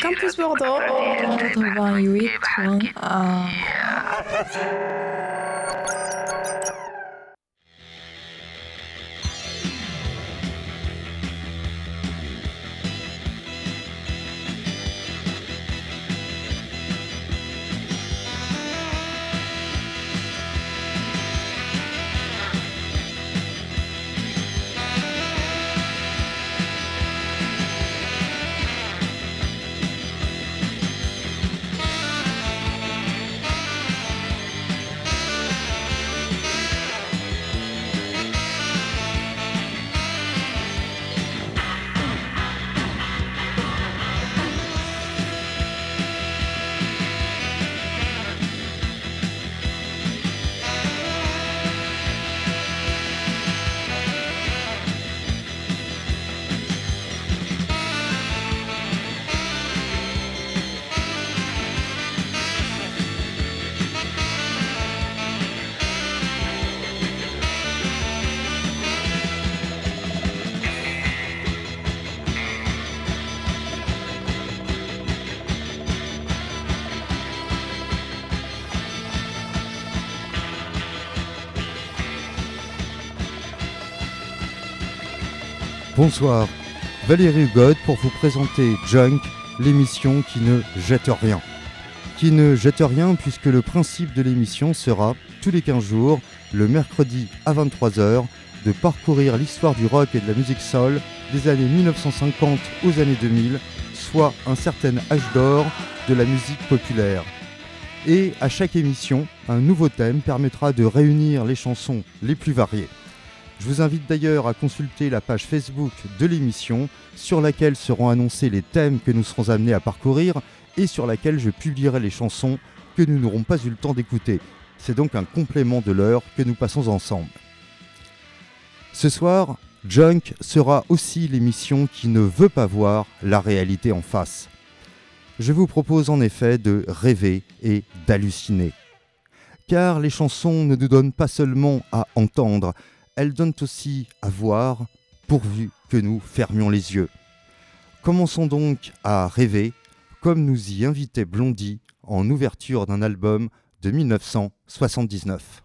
Campus Bordeaux, 88.1. Bonsoir, Valérie Hugot pour vous présenter Junk, l'émission qui ne jette rien. Qui ne jette rien puisque le principe de l'émission sera, tous les 15 jours, le mercredi à 23h, de parcourir l'histoire du rock et de la musique soul des années 1950 aux années 2000, soit un certain âge d'or de la musique populaire. Et à chaque émission, un nouveau thème permettra de réunir les chansons les plus variées. Je vous invite d'ailleurs à consulter la page Facebook de l'émission sur laquelle seront annoncés les thèmes que nous serons amenés à parcourir et sur laquelle je publierai les chansons que nous n'aurons pas eu le temps d'écouter. C'est donc un complément de l'heure que nous passons ensemble. Ce soir, Junk sera aussi l'émission qui ne veut pas voir la réalité en face. Je vous propose en effet de rêver et d'halluciner. Car les chansons ne nous donnent pas seulement à entendre, elles donnent aussi à voir pourvu que nous fermions les yeux. Commençons donc à rêver, comme nous y invitait Blondie en ouverture d'un album de 1979.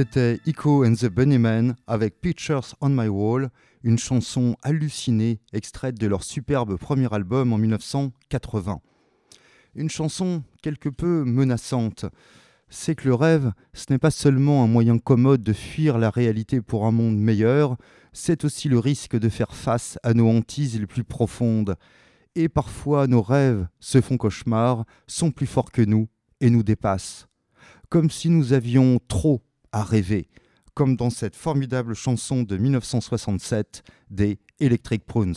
C'était Ico and the Bunnymen avec Pictures on My Wall, une chanson hallucinée extraite de leur superbe premier album en 1980. Une chanson quelque peu menaçante. C'est que le rêve, ce n'est pas seulement un moyen commode de fuir la réalité pour un monde meilleur, c'est aussi le risque de faire face à nos hantises les plus profondes. Et parfois nos rêves se font cauchemar, sont plus forts que nous et nous dépassent. Comme si nous avions trop à rêver, comme dans cette formidable chanson de 1967 des Electric Prunes.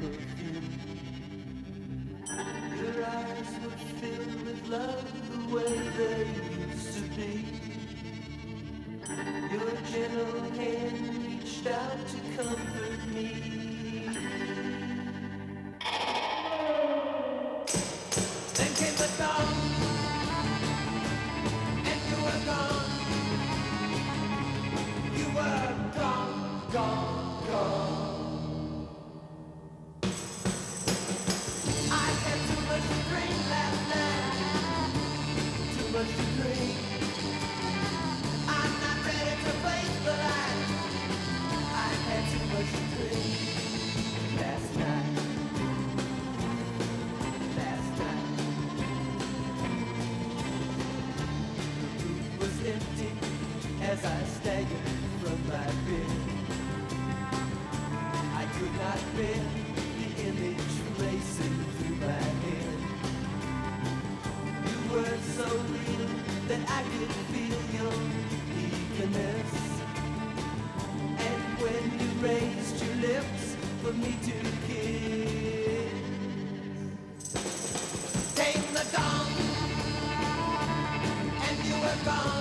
Your eyes were filled with love the way they used to be. Your gentle hand reached out to comfort me. back on.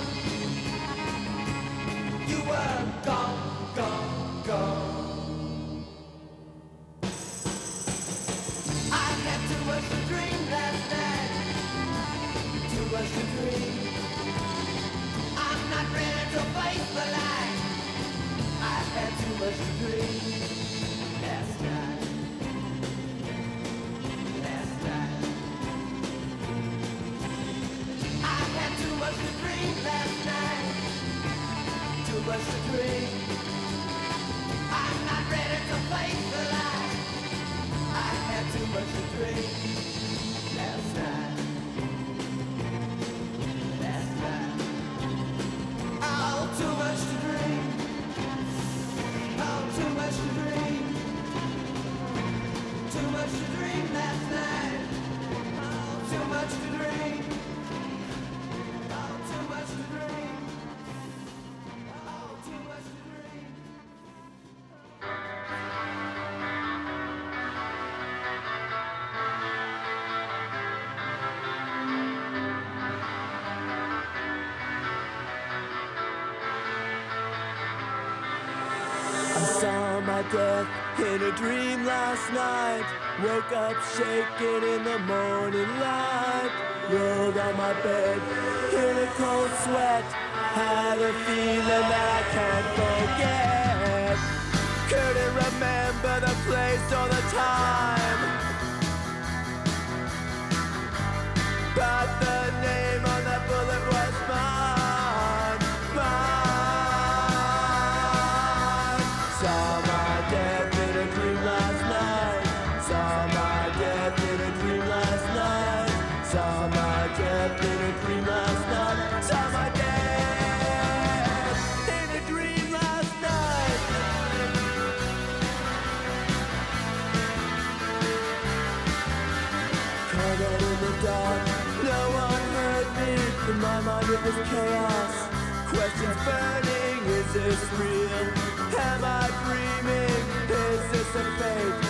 Death in a dream last night. Woke up shaking in the morning light. Rolled on my bed in a cold sweat. Had a feeling that I can't forget. Couldn't remember the place or the time. But the mind chaos. Questions burning, is this real? Am I dreaming? Is this a fate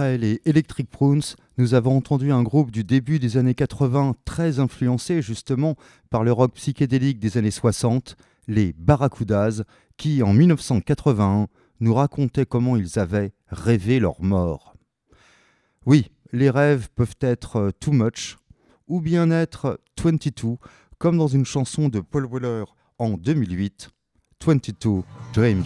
Les Electric Prunes, nous avons entendu un groupe du début des années 80 très influencé justement par le rock psychédélique des années 60, les Barracudas, qui en 1981 nous racontaient comment ils avaient rêvé leur mort. Oui, les rêves peuvent être euh, too much ou bien être 22, comme dans une chanson de Paul Weller en 2008, 22 Dreams.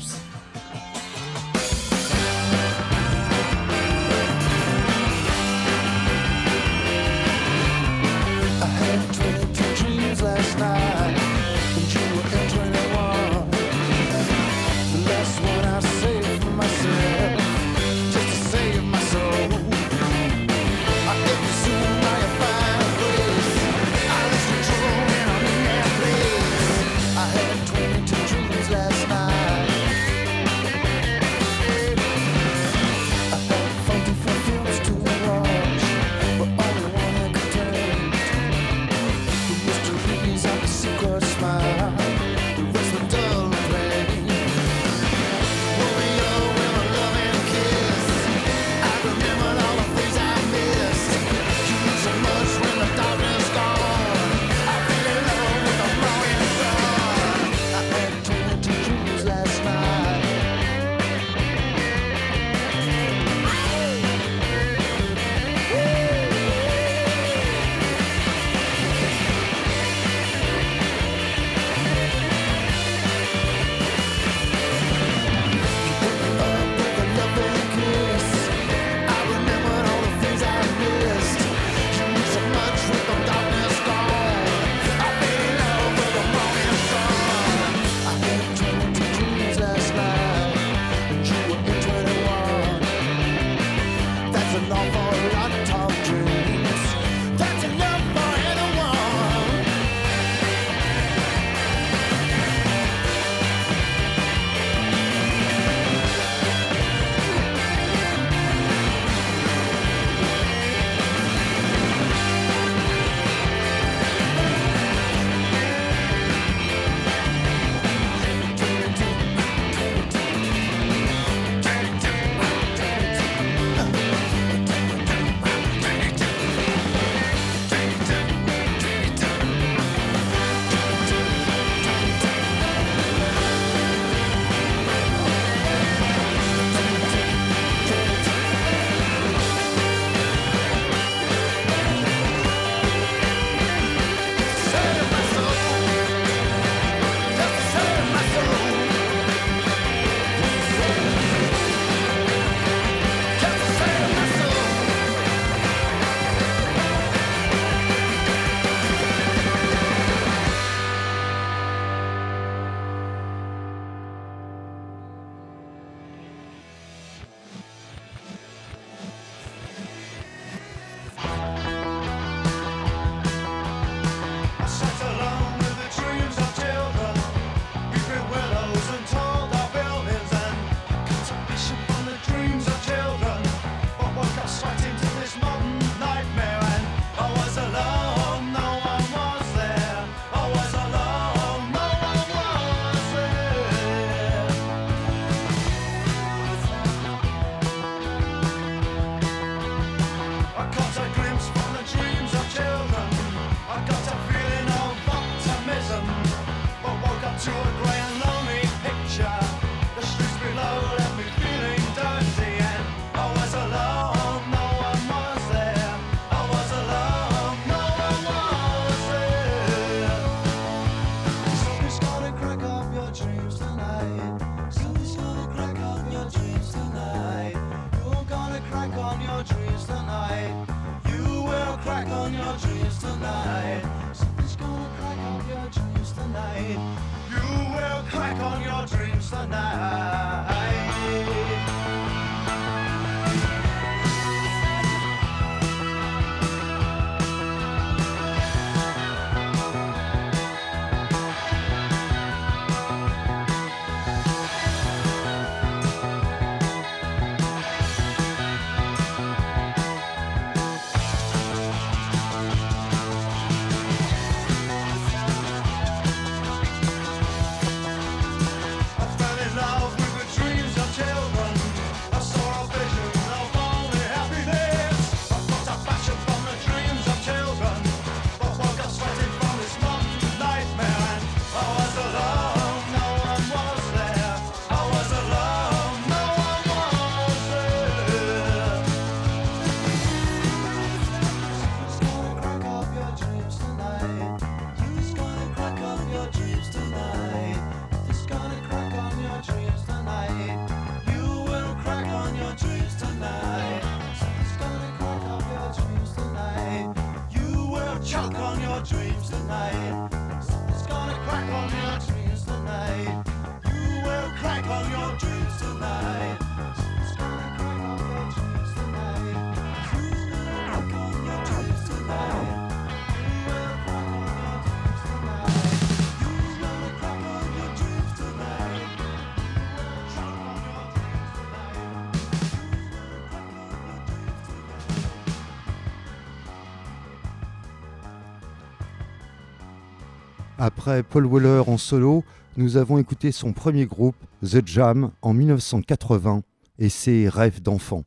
Après Paul Weller en solo, nous avons écouté son premier groupe, The Jam, en 1980, et ses rêves d'enfant.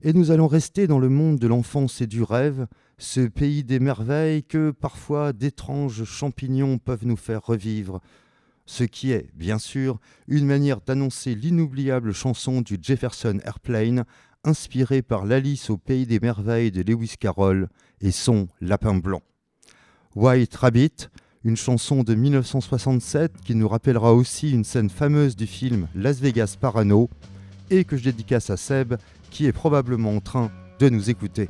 Et nous allons rester dans le monde de l'enfance et du rêve, ce pays des merveilles que parfois d'étranges champignons peuvent nous faire revivre, ce qui est, bien sûr, une manière d'annoncer l'inoubliable chanson du Jefferson Airplane, inspirée par l'Alice au pays des merveilles de Lewis Carroll et son Lapin blanc. White Rabbit, une chanson de 1967 qui nous rappellera aussi une scène fameuse du film Las Vegas Parano et que je dédicace à Seb qui est probablement en train de nous écouter.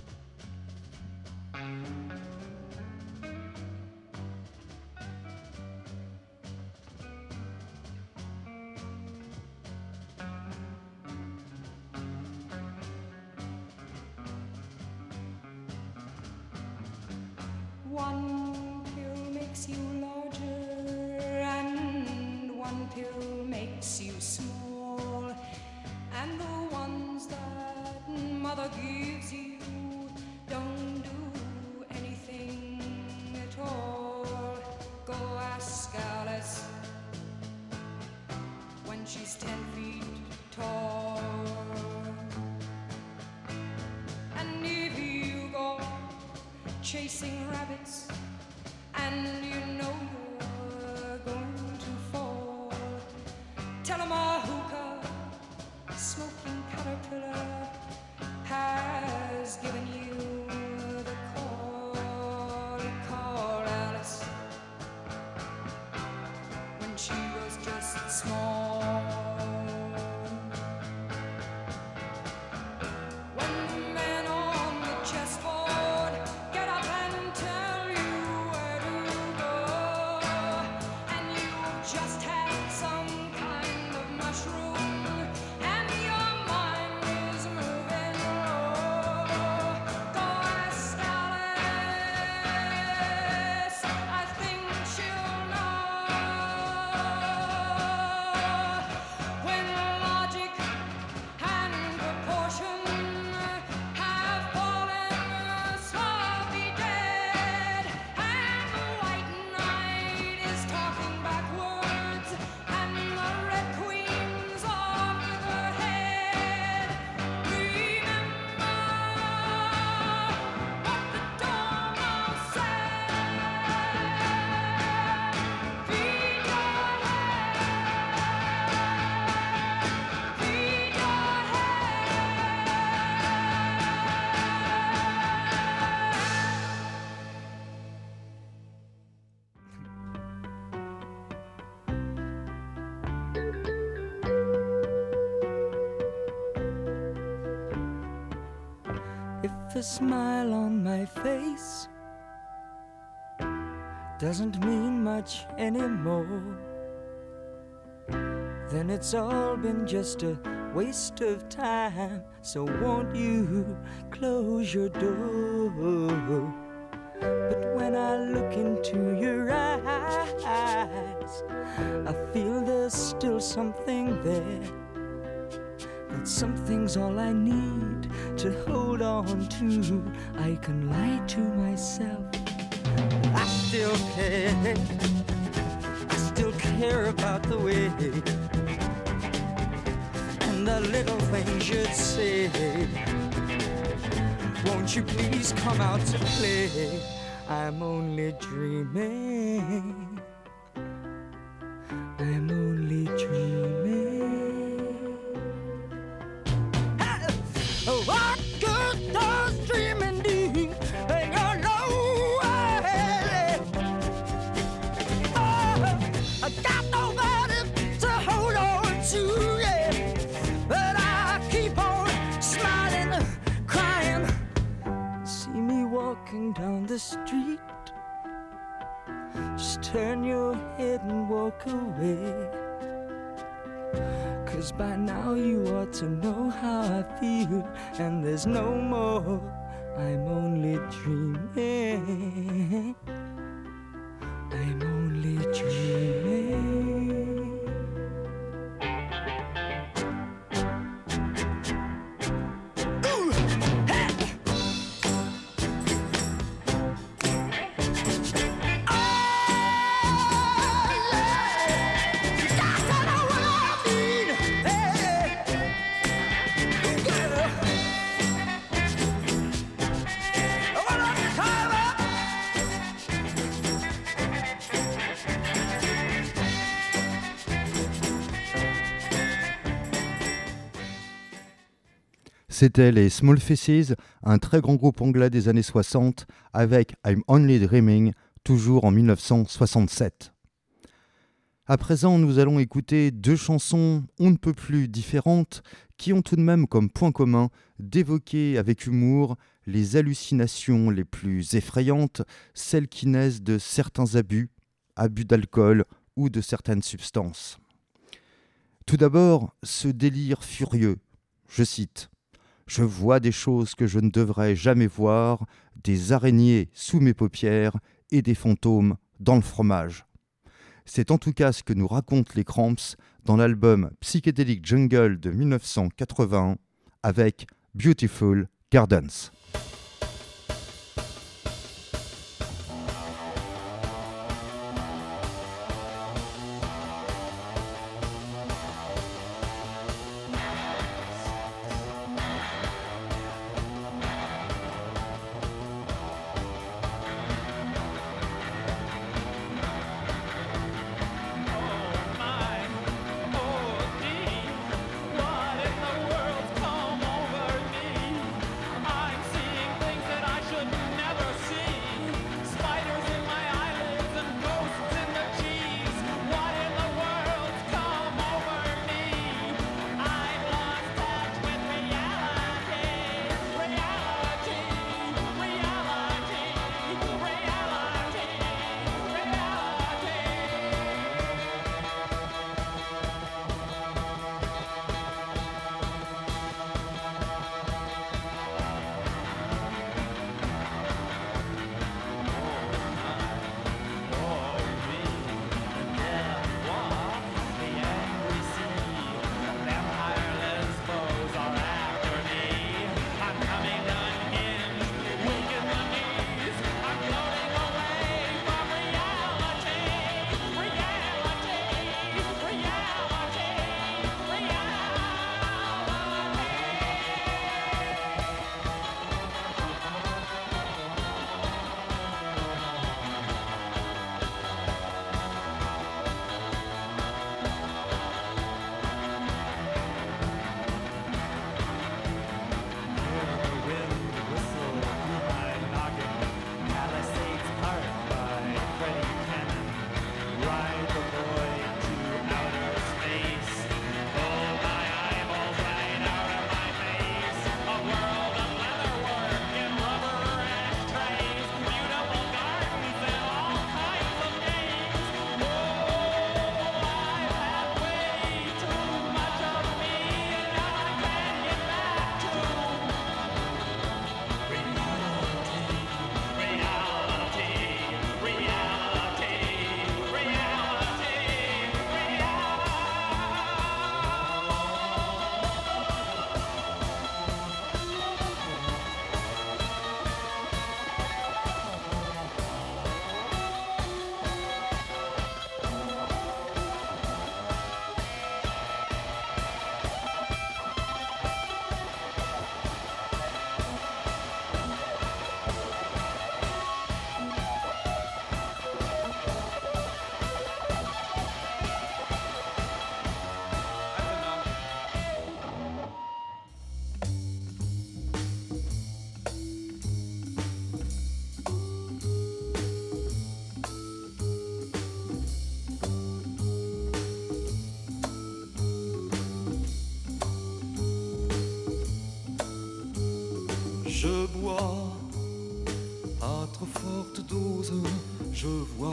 a smile on my face doesn't mean much anymore, then it's all been just a waste of time. So, won't you close your door? That something's all I need to hold on to. I can lie to myself. I still care. I still care about the way and the little things you'd say. Won't you please come out to play? I'm only dreaming. To know how I feel, and there's no more. I'm only dreaming. C'était les Small Faces, un très grand groupe anglais des années 60, avec I'm Only Dreaming, toujours en 1967. À présent, nous allons écouter deux chansons on ne peut plus différentes qui ont tout de même comme point commun d'évoquer avec humour les hallucinations les plus effrayantes, celles qui naissent de certains abus, abus d'alcool ou de certaines substances. Tout d'abord, ce délire furieux, je cite je vois des choses que je ne devrais jamais voir, des araignées sous mes paupières et des fantômes dans le fromage. C'est en tout cas ce que nous racontent les Cramps dans l'album Psychedelic Jungle de 1981 avec Beautiful Gardens. À trop forte dose, je vois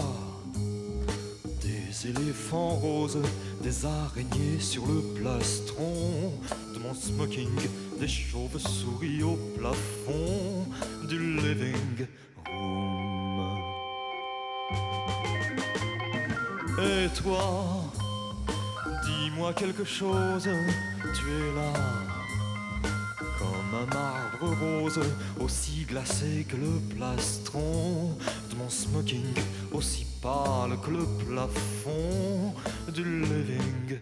des éléphants roses, des araignées sur le plastron de mon smoking, des chauves-souris au plafond du living room. Et toi, dis-moi quelque chose, tu es là rose, aussi glacé que le plastron. De mon smoking, aussi pâle que le plafond. Du living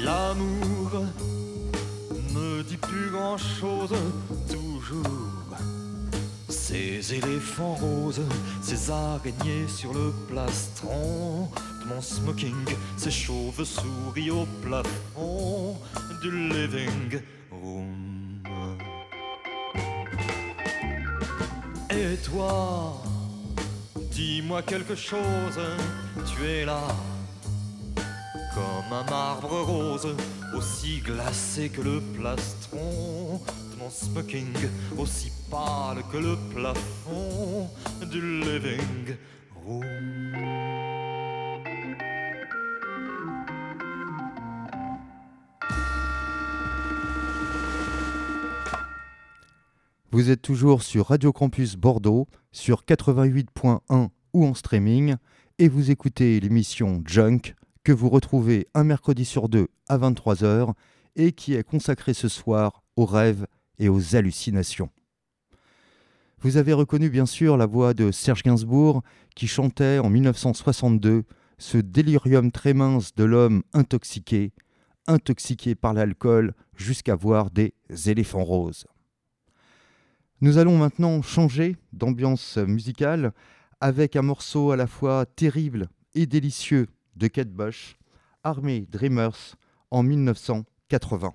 L'amour ne dit plus grand chose, toujours. Ces éléphants roses, ces araignées sur le plastron de mon smoking, ces chauves-souris au plafond du living room. Et toi, dis-moi quelque chose, tu es là comme un marbre rose, aussi glacé que le plastron de mon smoking, aussi pâle que le plafond du living room. Vous êtes toujours sur Radio Campus Bordeaux, sur 88.1 ou en streaming, et vous écoutez l'émission Junk que vous retrouvez un mercredi sur deux à 23h et qui est consacrée ce soir aux rêves et aux hallucinations. Vous avez reconnu bien sûr la voix de Serge Gainsbourg qui chantait en 1962 ce délirium très mince de l'homme intoxiqué, intoxiqué par l'alcool jusqu'à voir des éléphants roses. Nous allons maintenant changer d'ambiance musicale avec un morceau à la fois terrible et délicieux de Kate Bush, Army Dreamers, en 1980.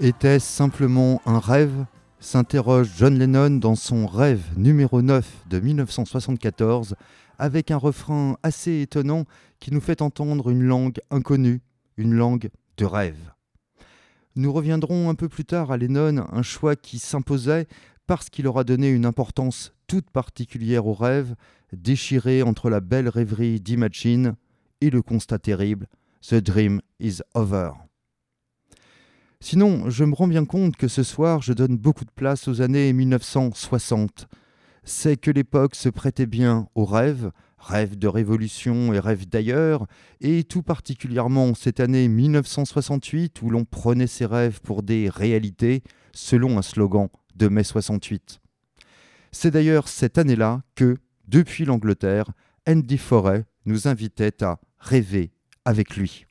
Était-ce simplement un rêve s'interroge John Lennon dans son rêve numéro 9 de 1974 avec un refrain assez étonnant qui nous fait entendre une langue inconnue, une langue de rêve. Nous reviendrons un peu plus tard à Lennon, un choix qui s'imposait parce qu'il aura donné une importance toute particulière au rêve, déchiré entre la belle rêverie d'Imagine et le constat terrible The Dream is Over. Sinon, je me rends bien compte que ce soir, je donne beaucoup de place aux années 1960. C'est que l'époque se prêtait bien aux rêves, rêves de révolution et rêves d'ailleurs, et tout particulièrement cette année 1968 où l'on prenait ses rêves pour des réalités, selon un slogan de mai 68. C'est d'ailleurs cette année-là que, depuis l'Angleterre, Andy Forêt nous invitait à rêver avec lui.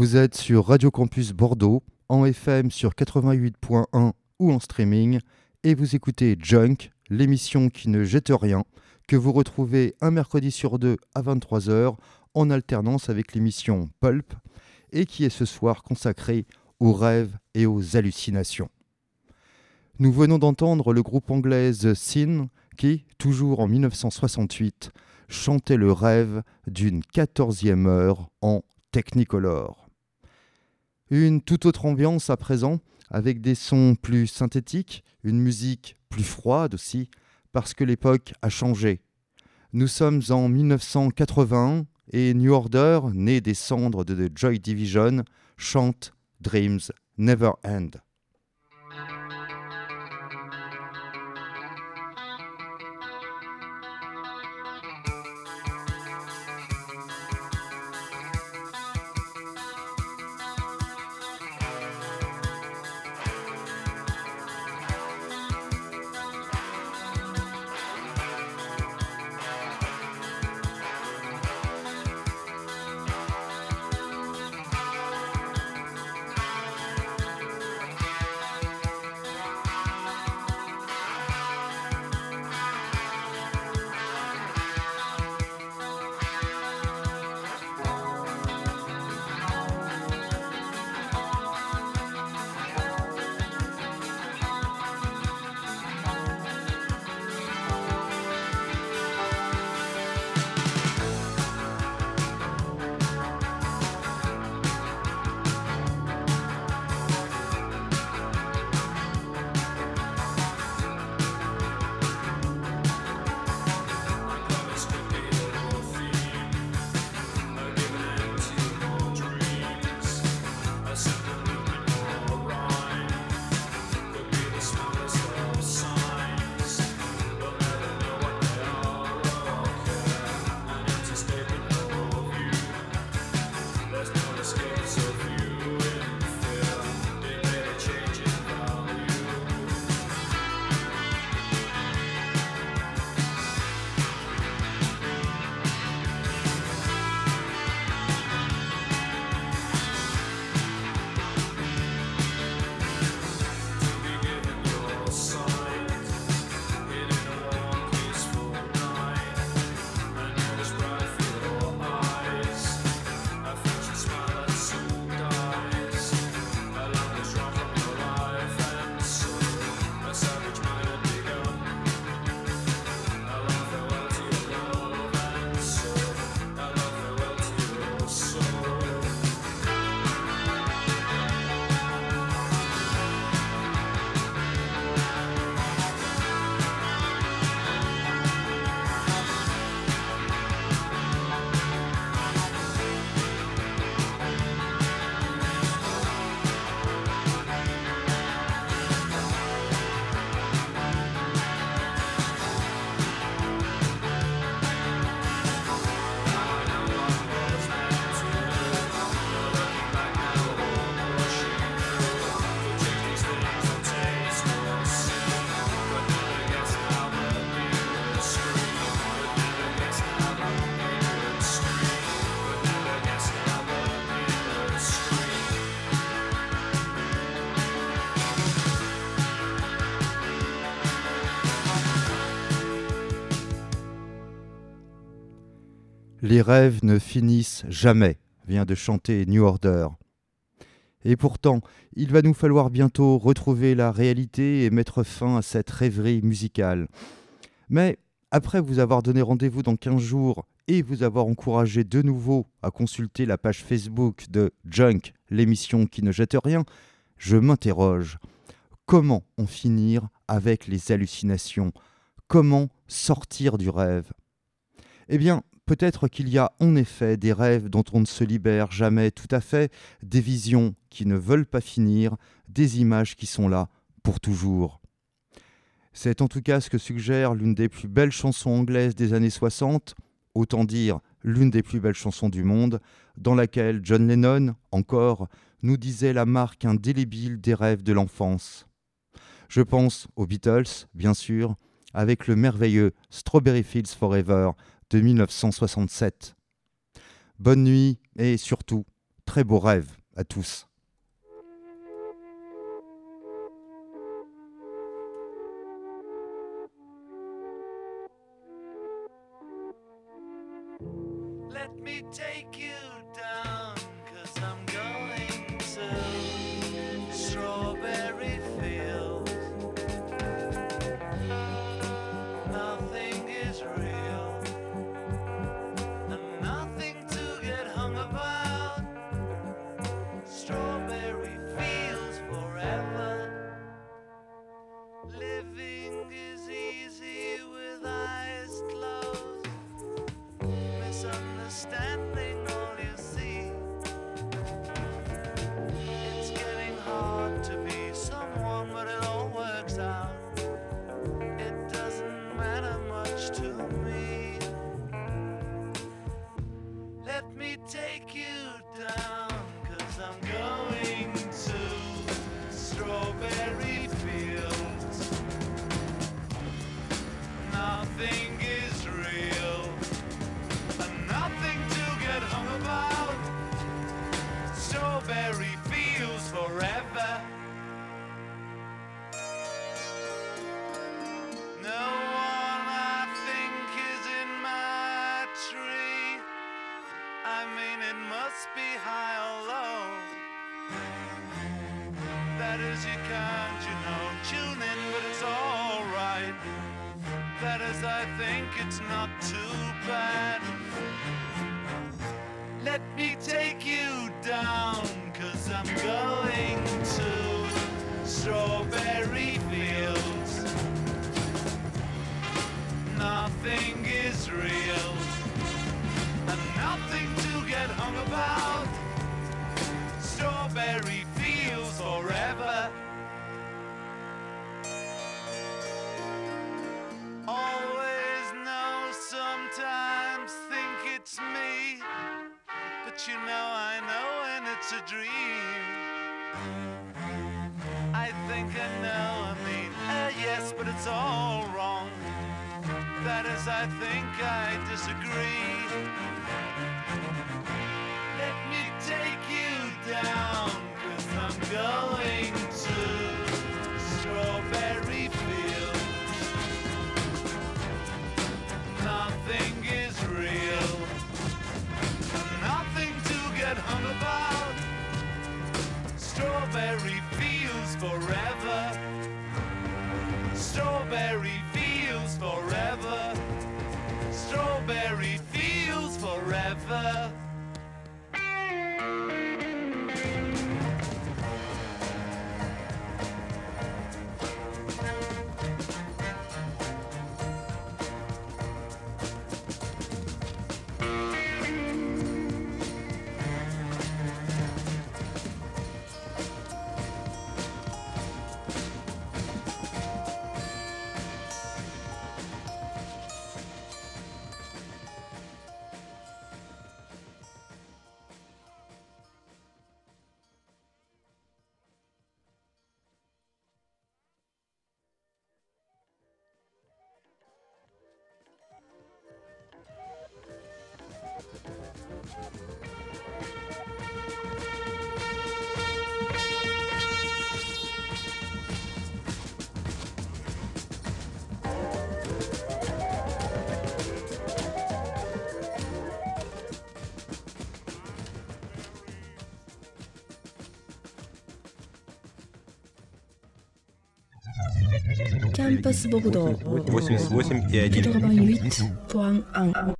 Vous êtes sur Radio Campus Bordeaux, en FM sur 88.1 ou en streaming, et vous écoutez Junk, l'émission qui ne jette rien, que vous retrouvez un mercredi sur deux à 23h en alternance avec l'émission Pulp, et qui est ce soir consacrée aux rêves et aux hallucinations. Nous venons d'entendre le groupe anglais The Sin qui, toujours en 1968, chantait le rêve d'une quatorzième heure en Technicolor. Une toute autre ambiance à présent, avec des sons plus synthétiques, une musique plus froide aussi, parce que l'époque a changé. Nous sommes en 1981 et New Order, né des cendres de The Joy Division, chante Dreams Never End. Les rêves ne finissent jamais, vient de chanter New Order. Et pourtant, il va nous falloir bientôt retrouver la réalité et mettre fin à cette rêverie musicale. Mais après vous avoir donné rendez-vous dans 15 jours et vous avoir encouragé de nouveau à consulter la page Facebook de Junk, l'émission qui ne jette rien, je m'interroge. Comment en finir avec les hallucinations? Comment sortir du rêve? Eh bien, peut-être qu'il y a en effet des rêves dont on ne se libère jamais tout à fait, des visions qui ne veulent pas finir, des images qui sont là pour toujours. C'est en tout cas ce que suggère l'une des plus belles chansons anglaises des années 60, autant dire l'une des plus belles chansons du monde, dans laquelle John Lennon, encore, nous disait la marque indélébile des rêves de l'enfance. Je pense aux Beatles, bien sûr, avec le merveilleux Strawberry Fields Forever de 1967. Bonne nuit et surtout, très beaux rêves à tous. 3 Passe Bordeaux. 88 et 1. 88.1.